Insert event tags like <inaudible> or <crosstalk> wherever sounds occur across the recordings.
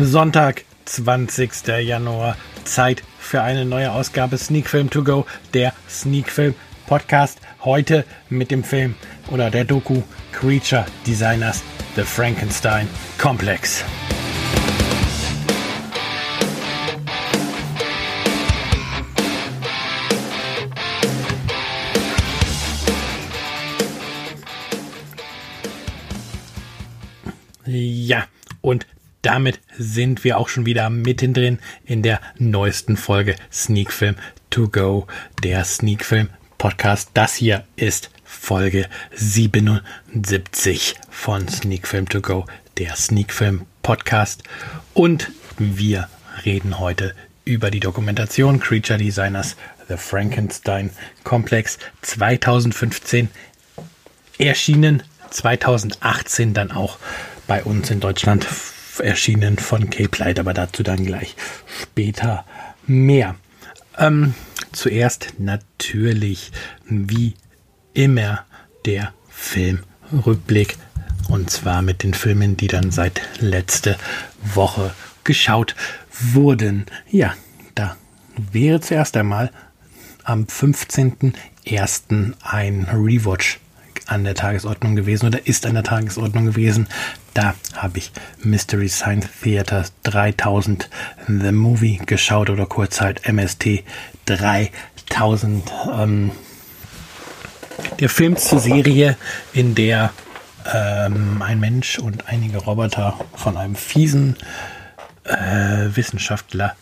Sonntag, 20. Januar. Zeit für eine neue Ausgabe Sneak Film To Go, der Sneak Film Podcast. Heute mit dem Film oder der Doku Creature Designers The Frankenstein Complex. Ja, und damit sind wir auch schon wieder mittendrin in der neuesten Folge Sneak Film To Go, der Sneak Film Podcast. Das hier ist Folge 77 von Sneak Film To Go, der Sneak Film Podcast. Und wir reden heute über die Dokumentation Creature Designers The Frankenstein Complex 2015 erschienen, 2018 dann auch bei uns in Deutschland erschienen von Cape Light, aber dazu dann gleich später mehr. Ähm, zuerst natürlich wie immer der Filmrückblick und zwar mit den Filmen, die dann seit letzte Woche geschaut wurden. Ja, da wäre zuerst einmal am 15.01. ein Rewatch an der Tagesordnung gewesen oder ist an der Tagesordnung gewesen. Da habe ich Mystery Science Theater 3000 The Movie geschaut oder kurz halt MST 3000. Ähm, der Film zur Serie, in der ähm, ein Mensch und einige Roboter von einem fiesen äh, Wissenschaftler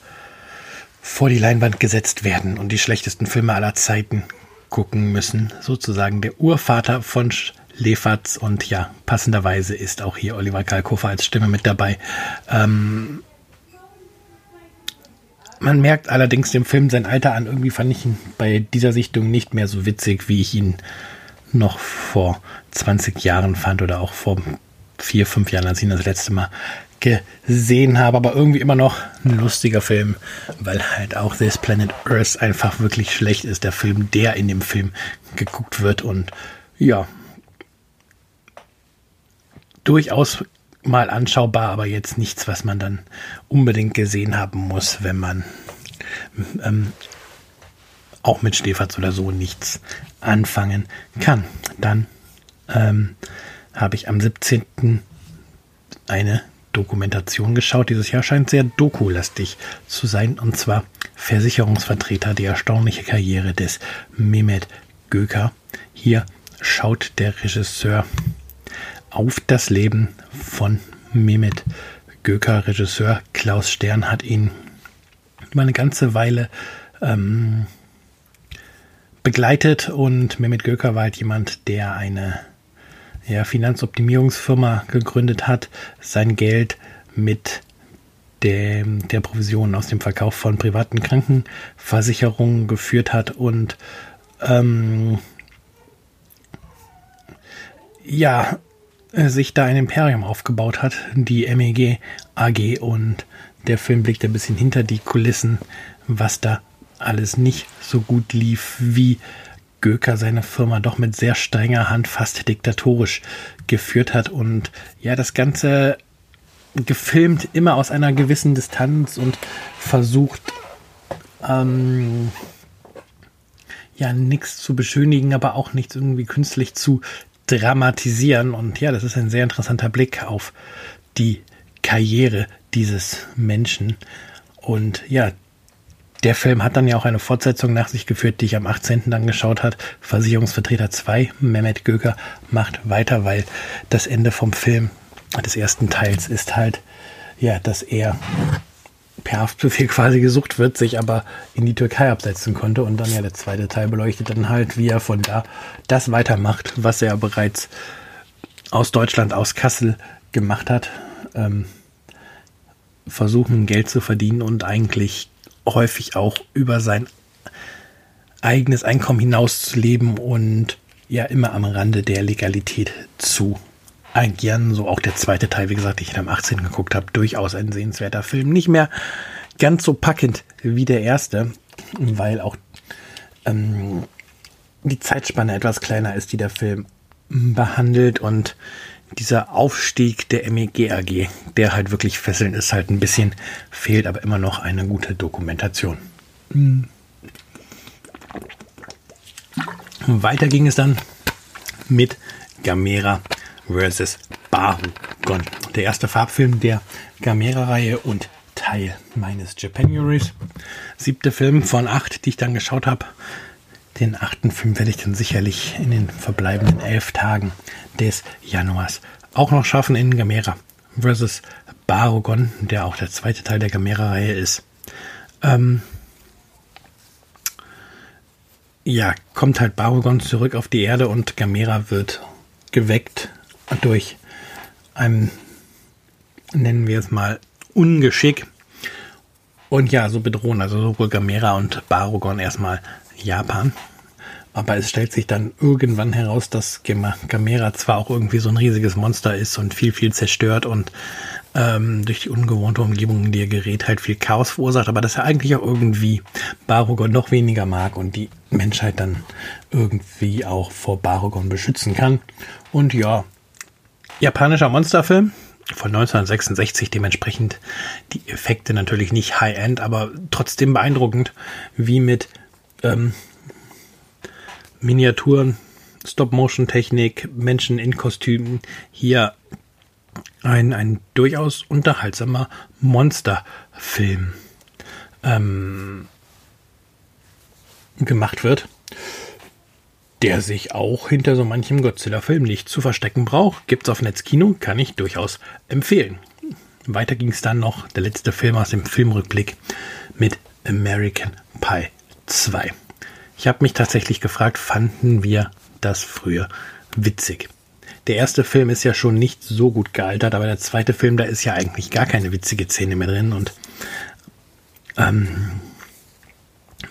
vor die Leinwand gesetzt werden und die schlechtesten Filme aller Zeiten gucken müssen. Sozusagen der Urvater von Lefatz und ja, passenderweise ist auch hier Oliver Kalkofer als Stimme mit dabei. Ähm, man merkt allerdings dem Film sein Alter an. Irgendwie fand ich ihn bei dieser Sichtung nicht mehr so witzig, wie ich ihn noch vor 20 Jahren fand oder auch vor vier, fünf Jahren, als ich ihn das letzte Mal gesehen habe. Aber irgendwie immer noch ein lustiger Film, weil halt auch This Planet Earth einfach wirklich schlecht ist. Der Film, der in dem Film geguckt wird und ja, durchaus mal anschaubar, aber jetzt nichts, was man dann unbedingt gesehen haben muss, wenn man ähm, auch mit Stefatz oder so nichts anfangen kann. Dann ähm, habe ich am 17. eine Dokumentation geschaut. Dieses Jahr scheint sehr dokulastig zu sein, und zwar Versicherungsvertreter, die erstaunliche Karriere des Mehmet Göker. Hier schaut der Regisseur auf das Leben von Mehmet Göker. Regisseur Klaus Stern hat ihn über eine ganze Weile ähm, begleitet und Mehmet Göker war halt jemand, der eine ja, Finanzoptimierungsfirma gegründet hat, sein Geld mit dem, der Provision aus dem Verkauf von privaten Krankenversicherungen geführt hat und ähm, ja, sich da ein Imperium aufgebaut hat, die MEG AG und der Film blickt ein bisschen hinter die Kulissen, was da alles nicht so gut lief, wie Göker seine Firma doch mit sehr strenger Hand fast diktatorisch geführt hat und ja, das Ganze gefilmt immer aus einer gewissen Distanz und versucht, ähm, ja, nichts zu beschönigen, aber auch nichts irgendwie künstlich zu dramatisieren. Und ja, das ist ein sehr interessanter Blick auf die Karriere dieses Menschen. Und ja, der Film hat dann ja auch eine Fortsetzung nach sich geführt, die ich am 18. dann geschaut hat. Versicherungsvertreter 2, Mehmet Göker, macht weiter, weil das Ende vom Film des ersten Teils ist halt, ja, dass er per Haftbefehl <laughs> quasi gesucht wird, sich aber in die Türkei absetzen konnte und dann ja der zweite Teil beleuchtet dann halt, wie er von da das weitermacht, was er bereits aus Deutschland, aus Kassel gemacht hat. Ähm, versuchen Geld zu verdienen und eigentlich häufig auch über sein eigenes Einkommen hinaus zu leben und ja immer am Rande der Legalität zu agieren. So auch der zweite Teil, wie gesagt, ich ihn am 18. geguckt habe, durchaus ein sehenswerter Film. Nicht mehr ganz so packend wie der erste, weil auch ähm, die Zeitspanne etwas kleiner ist, die der Film behandelt und dieser Aufstieg der MEG AG, der halt wirklich fesselnd ist, halt ein bisschen fehlt, aber immer noch eine gute Dokumentation. Mhm. Weiter ging es dann mit Gamera vs. Barugon. Der erste Farbfilm der Gamera-Reihe und Teil meines Japanuaries. Siebte Film von acht, die ich dann geschaut habe. Den achten Film werde ich dann sicherlich in den verbleibenden elf Tagen des Januars auch noch schaffen in Gamera vs. Barugon, der auch der zweite Teil der Gamera-Reihe ist. Ähm, ja, kommt halt Barugon zurück auf die Erde und Gamera wird geweckt durch ein, nennen wir es mal, Ungeschick. Und ja, so bedrohen also sowohl Gamera und Barugon erstmal Japan. Aber es stellt sich dann irgendwann heraus, dass Gamera zwar auch irgendwie so ein riesiges Monster ist und viel, viel zerstört und ähm, durch die ungewohnte Umgebung, in die er gerät, halt viel Chaos verursacht, aber dass er eigentlich auch irgendwie Barugon noch weniger mag und die Menschheit dann irgendwie auch vor Barugon beschützen kann. Und ja, japanischer Monsterfilm von 1966, dementsprechend die Effekte natürlich nicht High-End, aber trotzdem beeindruckend, wie mit ähm, Miniaturen, Stop-Motion-Technik, Menschen in Kostümen hier ein, ein durchaus unterhaltsamer Monsterfilm ähm, gemacht wird, der sich auch hinter so manchem Godzilla-Film nicht zu verstecken braucht. Gibt's auf Netzkino, kann ich durchaus empfehlen. Weiter ging es dann noch, der letzte Film aus dem Filmrückblick mit American Pie 2. Ich habe mich tatsächlich gefragt, fanden wir das früher witzig? Der erste Film ist ja schon nicht so gut gealtert, aber der zweite Film, da ist ja eigentlich gar keine witzige Szene mehr drin und ähm,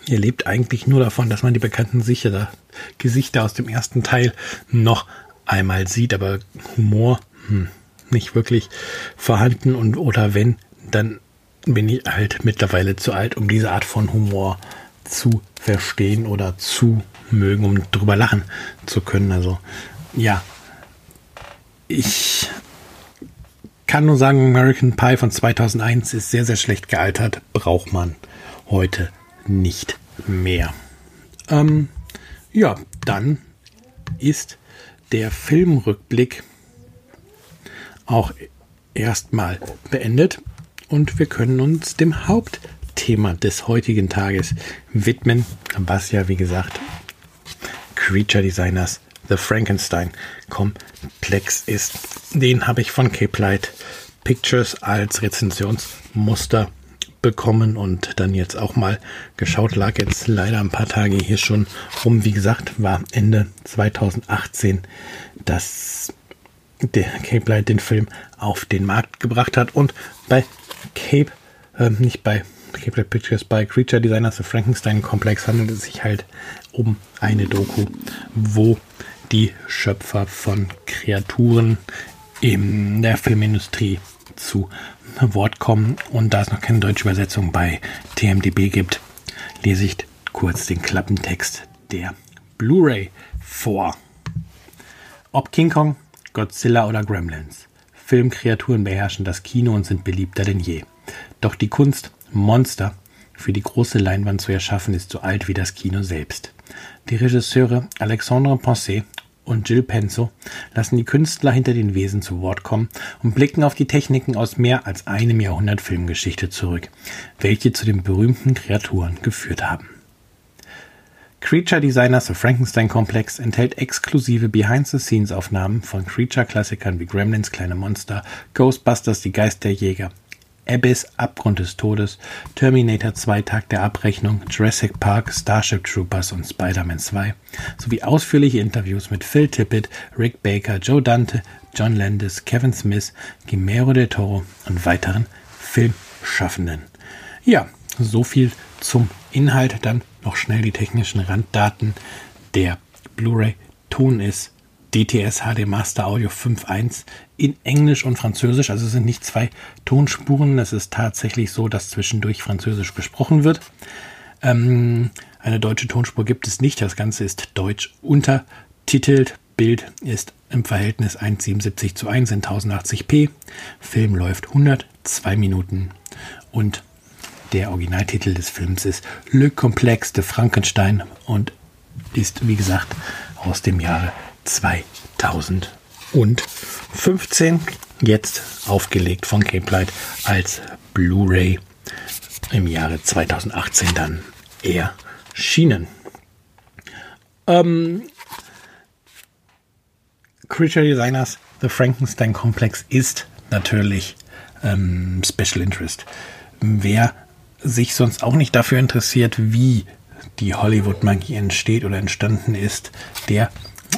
ihr lebt eigentlich nur davon, dass man die bekannten Sicher Gesichter aus dem ersten Teil noch einmal sieht, aber Humor hm, nicht wirklich vorhanden und oder wenn, dann bin ich halt mittlerweile zu alt, um diese Art von Humor zu verstehen oder zu mögen, um drüber lachen zu können. Also ja, ich kann nur sagen, American Pie von 2001 ist sehr, sehr schlecht gealtert. Braucht man heute nicht mehr. Ähm, ja, dann ist der Filmrückblick auch erstmal beendet und wir können uns dem Haupt Thema des heutigen Tages widmen, was ja, wie gesagt, Creature Designers The Frankenstein Komplex ist. Den habe ich von Cape Light Pictures als Rezensionsmuster bekommen und dann jetzt auch mal geschaut. Lag jetzt leider ein paar Tage hier schon rum. Wie gesagt, war Ende 2018, dass der Cape Light den Film auf den Markt gebracht hat und bei Cape, äh, nicht bei Kepler Pictures bei Creature Designers The Frankenstein Komplex handelt es sich halt um eine Doku, wo die Schöpfer von Kreaturen in der Filmindustrie zu Wort kommen und da es noch keine deutsche Übersetzung bei TMDB gibt, lese ich kurz den Klappentext der Blu-ray vor. Ob King Kong, Godzilla oder Gremlins. Filmkreaturen beherrschen das Kino und sind beliebter denn je. Doch die Kunst, Monster für die große Leinwand zu erschaffen, ist so alt wie das Kino selbst. Die Regisseure Alexandre Poncet und Jill Penzo lassen die Künstler hinter den Wesen zu Wort kommen und blicken auf die Techniken aus mehr als einem Jahrhundert Filmgeschichte zurück, welche zu den berühmten Kreaturen geführt haben. Creature Designers The Frankenstein Komplex enthält exklusive Behind-the-Scenes-Aufnahmen von Creature-Klassikern wie Gremlins, Kleine Monster, Ghostbusters, Die Geisterjäger, Abyss, Abgrund des Todes, Terminator 2, Tag der Abrechnung, Jurassic Park, Starship Troopers und Spider-Man 2 sowie ausführliche Interviews mit Phil Tippett, Rick Baker, Joe Dante, John Landis, Kevin Smith, Guillermo del Toro und weiteren Filmschaffenden. Ja, so viel zum Inhalt. Dann noch schnell die technischen Randdaten. Der Blu-ray Ton ist DTS HD Master Audio 5.1 in Englisch und Französisch. Also es sind nicht zwei Tonspuren. Es ist tatsächlich so, dass zwischendurch Französisch gesprochen wird. Ähm, eine deutsche Tonspur gibt es nicht. Das Ganze ist deutsch untertitelt. Bild ist im Verhältnis 1,77 zu 1 in 1080p. Film läuft 102 Minuten und der Originaltitel des Films ist Le Complexe de Frankenstein und ist, wie gesagt, aus dem Jahre 2015. Jetzt aufgelegt von Cape Light als Blu-ray im Jahre 2018 dann erschienen. Ähm, Creature Designers The Frankenstein Complex ist natürlich ähm, Special Interest. Wer sich sonst auch nicht dafür interessiert, wie die Hollywood-Magie entsteht oder entstanden ist, der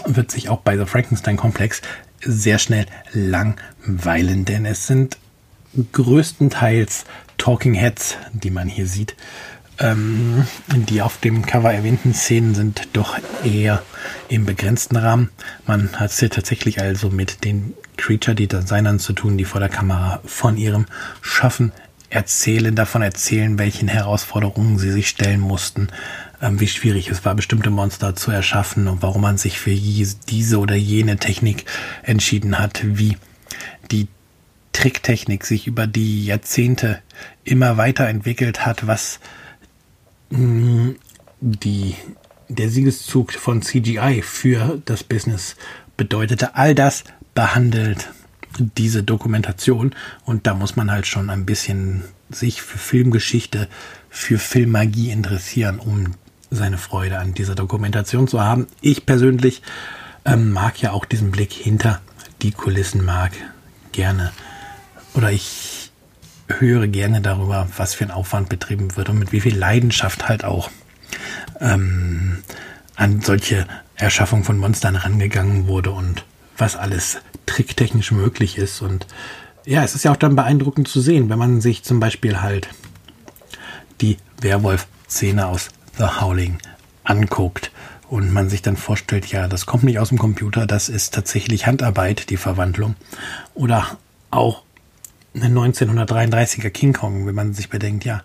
wird sich auch bei The Frankenstein Complex sehr schnell langweilen, denn es sind größtenteils Talking Heads, die man hier sieht. Ähm, die auf dem Cover erwähnten Szenen sind doch eher im begrenzten Rahmen. Man hat es hier tatsächlich also mit den Creature-Designern zu tun, die vor der Kamera von ihrem Schaffen erzählen, davon erzählen, welchen Herausforderungen sie sich stellen mussten, ähm, wie schwierig es war, bestimmte Monster zu erschaffen und warum man sich für diese oder jene Technik entschieden hat, wie die Tricktechnik sich über die Jahrzehnte immer weiterentwickelt hat, was mh, mm, die, der Siegeszug von CGI für das Business bedeutete. All das behandelt diese Dokumentation und da muss man halt schon ein bisschen sich für Filmgeschichte, für Filmmagie interessieren, um seine Freude an dieser Dokumentation zu haben. Ich persönlich ähm, mag ja auch diesen Blick hinter die Kulissen, mag gerne oder ich höre gerne darüber, was für ein Aufwand betrieben wird und mit wie viel Leidenschaft halt auch ähm, an solche Erschaffung von Monstern rangegangen wurde und was alles tricktechnisch möglich ist. Und ja, es ist ja auch dann beeindruckend zu sehen, wenn man sich zum Beispiel halt die Werwolf-Szene aus The Howling anguckt und man sich dann vorstellt, ja, das kommt nicht aus dem Computer, das ist tatsächlich Handarbeit, die Verwandlung. Oder auch 1933er King Kong, wenn man sich bedenkt, ja,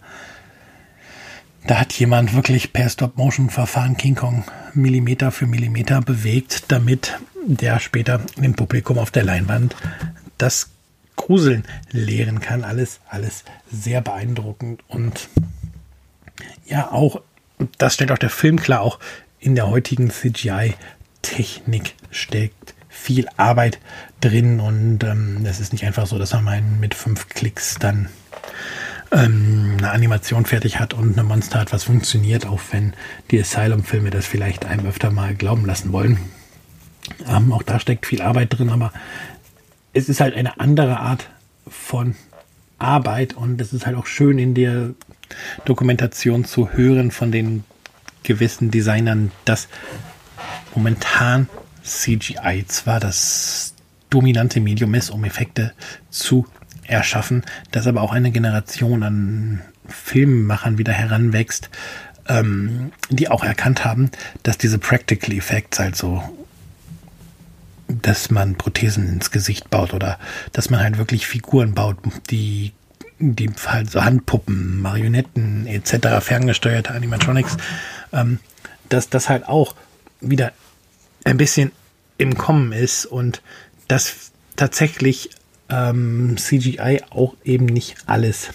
da hat jemand wirklich per Stop-Motion-Verfahren King Kong Millimeter für Millimeter bewegt, damit der später im Publikum auf der Leinwand das Gruseln lehren kann. Alles, alles sehr beeindruckend und ja, auch, das stellt auch der Film klar, auch in der heutigen CGI-Technik steckt viel Arbeit drin und ähm, es ist nicht einfach so, dass man mit fünf Klicks dann ähm, eine Animation fertig hat und eine Monster hat, was funktioniert, auch wenn die Asylum-Filme das vielleicht einem öfter mal glauben lassen wollen. Ähm, auch da steckt viel Arbeit drin, aber es ist halt eine andere Art von Arbeit und es ist halt auch schön in der Dokumentation zu hören von den gewissen Designern, dass momentan CGI zwar das dominante Medium ist, um Effekte zu erschaffen, dass aber auch eine Generation an Filmemachern wieder heranwächst, ähm, die auch erkannt haben, dass diese Practical Effects, also dass man Prothesen ins Gesicht baut oder dass man halt wirklich Figuren baut, die die halt so Handpuppen, Marionetten etc., ferngesteuerte Animatronics, ähm, dass das halt auch wieder ein bisschen im Kommen ist und dass tatsächlich ähm, CGI auch eben nicht alles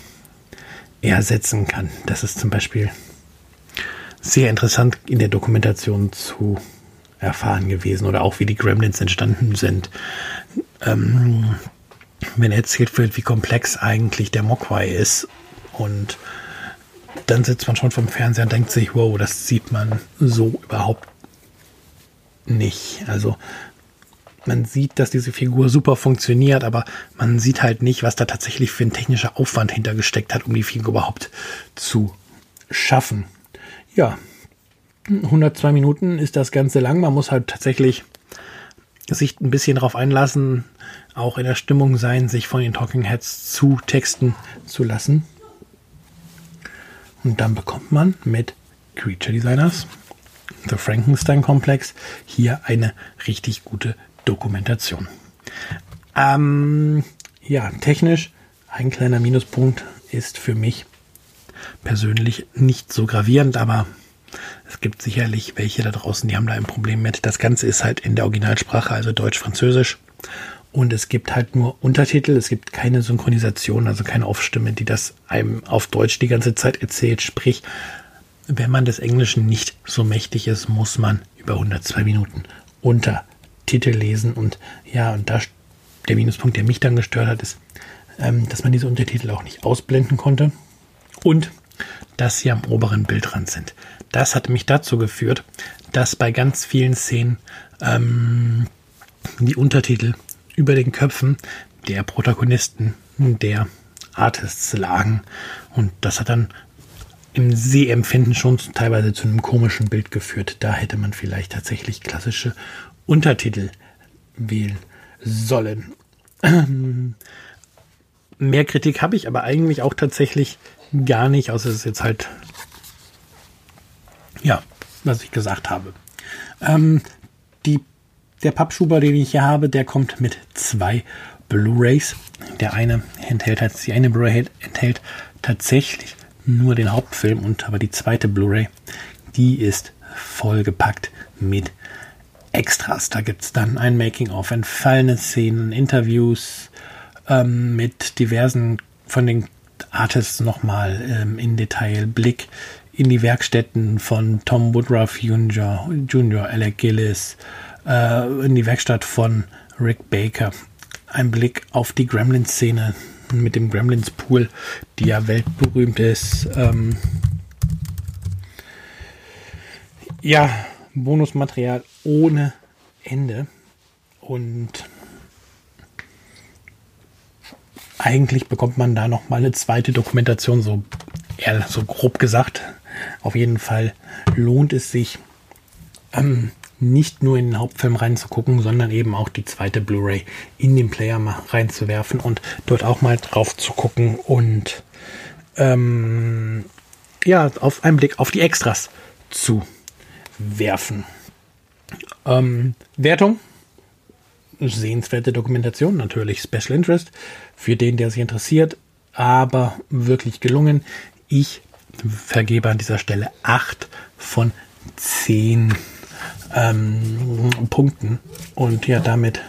ersetzen kann. Das ist zum Beispiel sehr interessant in der Dokumentation zu erfahren gewesen oder auch wie die Gremlins entstanden sind. Ähm, wenn erzählt wird, wie komplex eigentlich der Mogwai ist und dann sitzt man schon vom Fernseher und denkt sich, wow, das sieht man so überhaupt nicht. Also man sieht, dass diese Figur super funktioniert, aber man sieht halt nicht, was da tatsächlich für ein technischer Aufwand hintergesteckt hat, um die Figur überhaupt zu schaffen. Ja, 102 Minuten ist das Ganze lang. Man muss halt tatsächlich sich ein bisschen darauf einlassen, auch in der Stimmung sein, sich von den Talking Heads zu texten zu lassen. Und dann bekommt man mit Creature Designers The Frankenstein Komplex hier eine richtig gute Dokumentation. Ähm, ja, technisch ein kleiner Minuspunkt ist für mich persönlich nicht so gravierend, aber Es gibt sicherlich welche da draußen, die haben da ein Problem mit. Das Ganze ist halt in der Originalsprache, also Deutsch-Französisch. Und es gibt halt nur Untertitel, es gibt keine Synchronisation, also keine Aufstimme, die das einem auf Deutsch die ganze Zeit erzählt. Sprich, wenn man des Englischen nicht so mächtig ist, muss man über 102 Minuten Untertitel lesen. Und ja, und da der Minuspunkt, der mich dann gestört hat, ist, ähm, dass man diese Untertitel auch nicht ausblenden konnte. Und dass sie am oberen Bildrand sind. Das hat mich dazu geführt, dass bei ganz vielen Szenen ähm, die Untertitel über den Köpfen der Protagonisten, der Artists lagen. Und das hat dann im Sehempfinden schon teilweise zu einem komischen Bild geführt. Da hätte man vielleicht tatsächlich klassische Untertitel wählen sollen. Mehr Kritik habe ich aber eigentlich auch tatsächlich gar nicht, außer es ist jetzt halt, ja, was ich gesagt habe. Ähm, die, der Pappschuber, den ich hier habe, der kommt mit zwei Blu-rays. Der eine enthält, die eine Blu-ray enthält tatsächlich nur den Hauptfilm und aber die zweite Blu-ray, die ist vollgepackt mit Extras. Da gibt es dann ein Making-of, entfallene Szenen, Interviews ähm, mit diversen von den Artists nochmal ähm, in Detail, Blick in die Werkstätten von Tom Woodruff Jr., Jr. Alec Gillis, äh, in die Werkstatt von Rick Baker. Ein Blick auf die Gremlins-Szene mit dem Gremlins-Pool, die ja weltberühmt ist. Ähm ja, Bonusmaterial ohne Ende. Und eigentlich bekommt man da noch mal eine zweite Dokumentation, so eher so grob gesagt. Auf jeden Fall lohnt es sich, ähm, nicht nur in den Hauptfilm reinzugucken, sondern eben auch die zweite Blu-ray in den Player reinzuwerfen und dort auch mal drauf zu gucken und ähm, ja, auf einen Blick auf die Extras zu werfen. Ähm, Wertung. Sehenswerte Dokumentation, natürlich Special Interest für den, der sich interessiert, aber wirklich gelungen. Ich vergebe an dieser Stelle 8 von 10 ähm, Punkten. Und ja, damit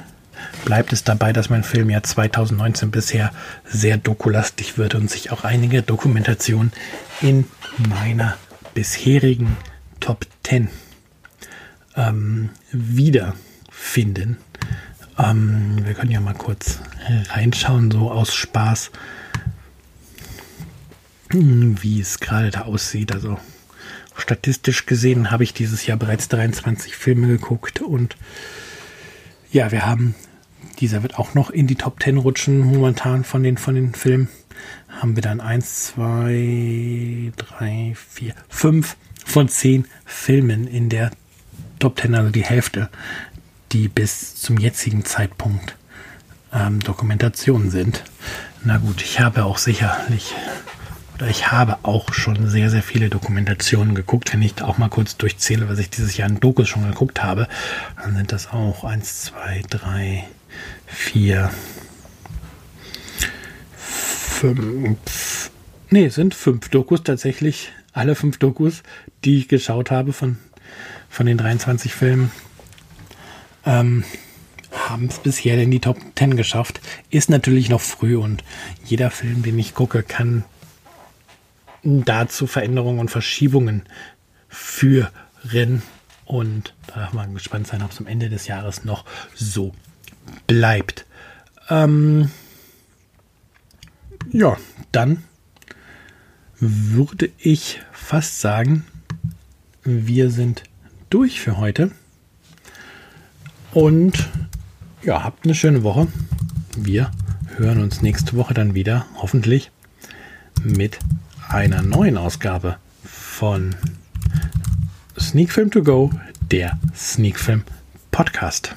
bleibt es dabei, dass mein Film ja 2019 bisher sehr dokulastig wird und sich auch einige Dokumentationen in meiner bisherigen Top 10 ähm, wiederfinden. Ähm, wir können ja mal kurz reinschauen, so aus Spaß, wie es gerade da aussieht. Also statistisch gesehen habe ich dieses Jahr bereits 23 Filme geguckt und ja, wir haben, dieser wird auch noch in die Top 10 rutschen momentan von den, von den Filmen. Haben wir dann 1, 2, 3, 4, 5 von 10 Filmen in der Top 10, also die Hälfte, die bis zum jetzigen Zeitpunkt ähm, Dokumentationen sind. Na gut, ich habe auch sicherlich oder ich habe auch schon sehr, sehr viele Dokumentationen geguckt. Wenn ich da auch mal kurz durchzähle, was ich dieses Jahr in Dokus schon geguckt habe, dann sind das auch 1, 2, 3, 4, 5. Nee, sind fünf Dokus tatsächlich. Alle fünf Dokus, die ich geschaut habe von, von den 23 Filmen. Ähm, haben es bisher in die Top 10 geschafft. Ist natürlich noch früh und jeder Film, den ich gucke, kann dazu Veränderungen und Verschiebungen führen. Und da darf man gespannt sein, ob es am Ende des Jahres noch so bleibt. Ähm ja, dann würde ich fast sagen, wir sind durch für heute. Und ja, habt eine schöne Woche. Wir hören uns nächste Woche dann wieder, hoffentlich mit einer neuen Ausgabe von Sneak Film To Go, der Sneak Film Podcast.